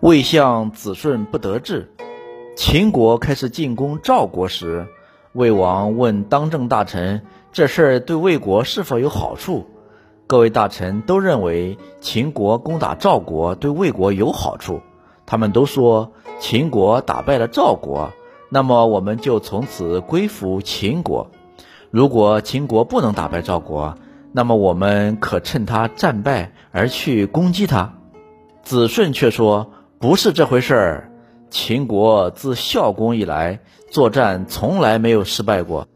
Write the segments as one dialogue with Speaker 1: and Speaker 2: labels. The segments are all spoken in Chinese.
Speaker 1: 魏相子顺不得志。秦国开始进攻赵国时，魏王问当政大臣：“这事儿对魏国是否有好处？”各位大臣都认为秦国攻打赵国对魏国有好处。他们都说：“秦国打败了赵国，那么我们就从此归服秦国；如果秦国不能打败赵国，那么我们可趁他战败而去攻击他。”子顺却说：“不是这回事儿。”秦国自孝公以来作战从来没有失败过，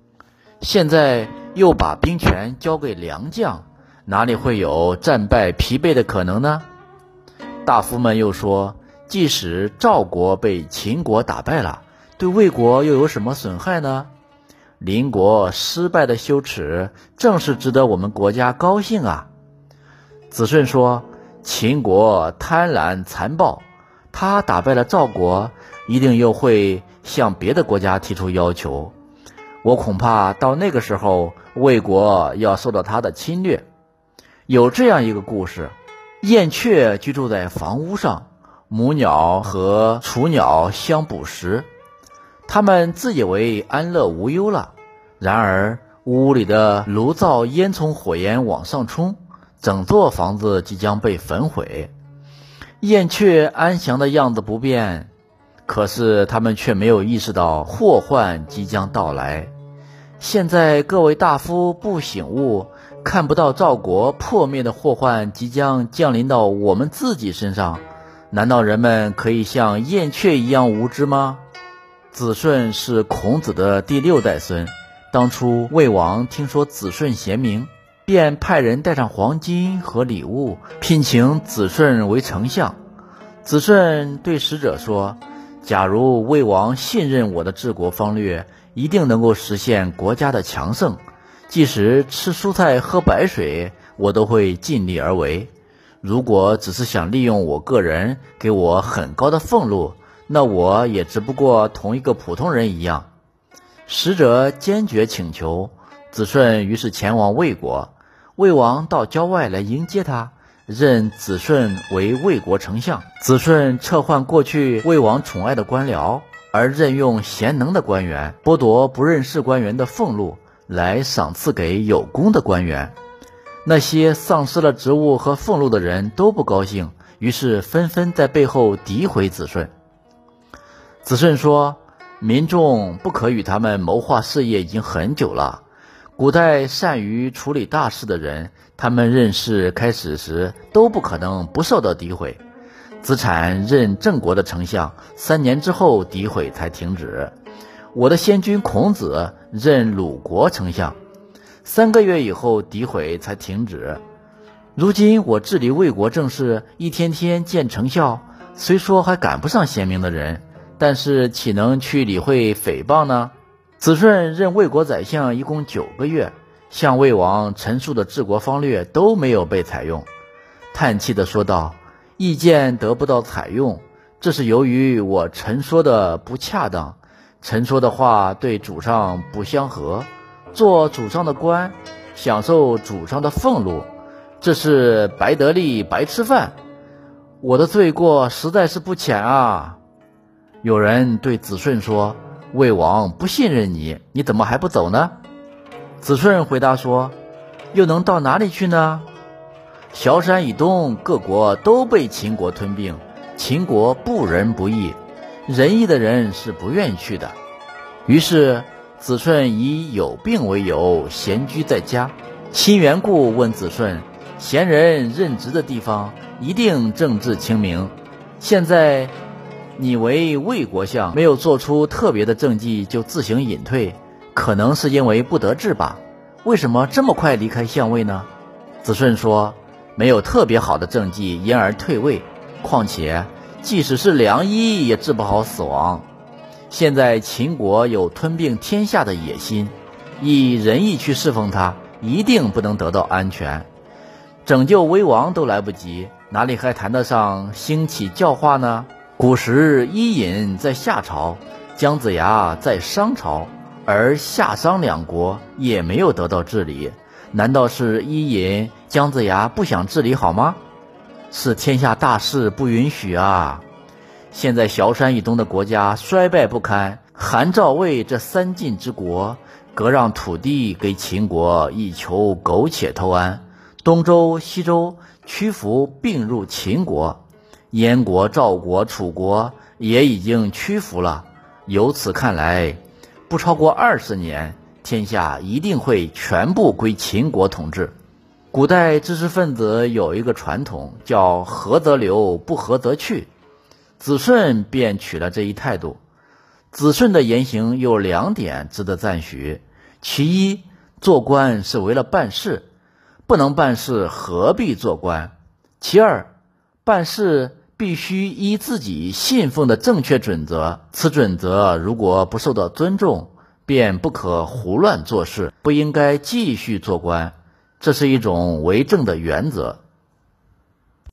Speaker 1: 现在又把兵权交给良将，哪里会有战败疲惫的可能呢？大夫们又说，即使赵国被秦国打败了，对魏国又有什么损害呢？邻国失败的羞耻，正是值得我们国家高兴啊！子顺说，秦国贪婪残暴。他打败了赵国，一定又会向别的国家提出要求。我恐怕到那个时候，魏国要受到他的侵略。有这样一个故事：燕雀居住在房屋上，母鸟和雏鸟相捕食，它们自以为安乐无忧了。然而，屋里的炉灶烟囱火焰往上冲，整座房子即将被焚毁。燕雀安详的样子不变，可是他们却没有意识到祸患即将到来。现在各位大夫不醒悟，看不到赵国破灭的祸患即将降临到我们自己身上，难道人们可以像燕雀一样无知吗？子顺是孔子的第六代孙，当初魏王听说子顺贤明。便派人带上黄金和礼物，聘请子顺为丞相。子顺对使者说：“假如魏王信任我的治国方略，一定能够实现国家的强盛。即使吃蔬菜喝白水，我都会尽力而为。如果只是想利用我个人，给我很高的俸禄，那我也只不过同一个普通人一样。”使者坚决请求，子顺于是前往魏国。魏王到郊外来迎接他，任子顺为魏国丞相。子顺撤换过去魏王宠爱的官僚，而任用贤能的官员，剥夺不认识官员的俸禄，来赏赐给有功的官员。那些丧失了职务和俸禄的人都不高兴，于是纷纷在背后诋毁子顺。子顺说：“民众不可与他们谋划事业已经很久了。”古代善于处理大事的人，他们任事开始时都不可能不受到诋毁。子产任郑国的丞相，三年之后诋毁才停止。我的先君孔子任鲁国丞相，三个月以后诋毁才停止。如今我治理魏国政事，一天天见成效，虽说还赶不上贤明的人，但是岂能去理会诽谤呢？子顺任魏国宰相一共九个月，向魏王陈述的治国方略都没有被采用，叹气地说道：“意见得不到采用，这是由于我陈说的不恰当，陈说的话对主上不相合。做主上的官，享受主上的俸禄，这是白得利白吃饭。我的罪过实在是不浅啊！”有人对子顺说。魏王不信任你，你怎么还不走呢？子顺回答说：“又能到哪里去呢？崤山以东各国都被秦国吞并，秦国不仁不义，仁义的人是不愿意去的。”于是子顺以有病为由，闲居在家。亲缘故问子顺：“贤人任职的地方一定政治清明，现在？”你为魏国相，没有做出特别的政绩就自行隐退，可能是因为不得志吧？为什么这么快离开相位呢？子顺说：“没有特别好的政绩，因而退位。况且，即使是良医，也治不好死亡。现在秦国有吞并天下的野心，以仁义去侍奉他，一定不能得到安全。拯救危亡都来不及，哪里还谈得上兴起教化呢？”古时伊尹在夏朝，姜子牙在商朝，而夏商两国也没有得到治理。难道是伊尹、姜子牙不想治理好吗？是天下大势不允许啊！现在崤山以东的国家衰败不堪，韩赵魏这三晋之国割让土地给秦国，以求苟且偷安。东周、西周屈服并入秦国，燕国、赵国、楚国也已经屈服了。由此看来，不超过二十年，天下一定会全部归秦国统治。古代知识分子有一个传统，叫“合则留，不合则去”。子顺便取了这一态度。子顺的言行有两点值得赞许：其一，做官是为了办事，不能办事何必做官；其二，办事必须依自己信奉的正确准则，此准则如果不受到尊重，便不可胡乱做事，不应该继续做官。这是一种为政的原则。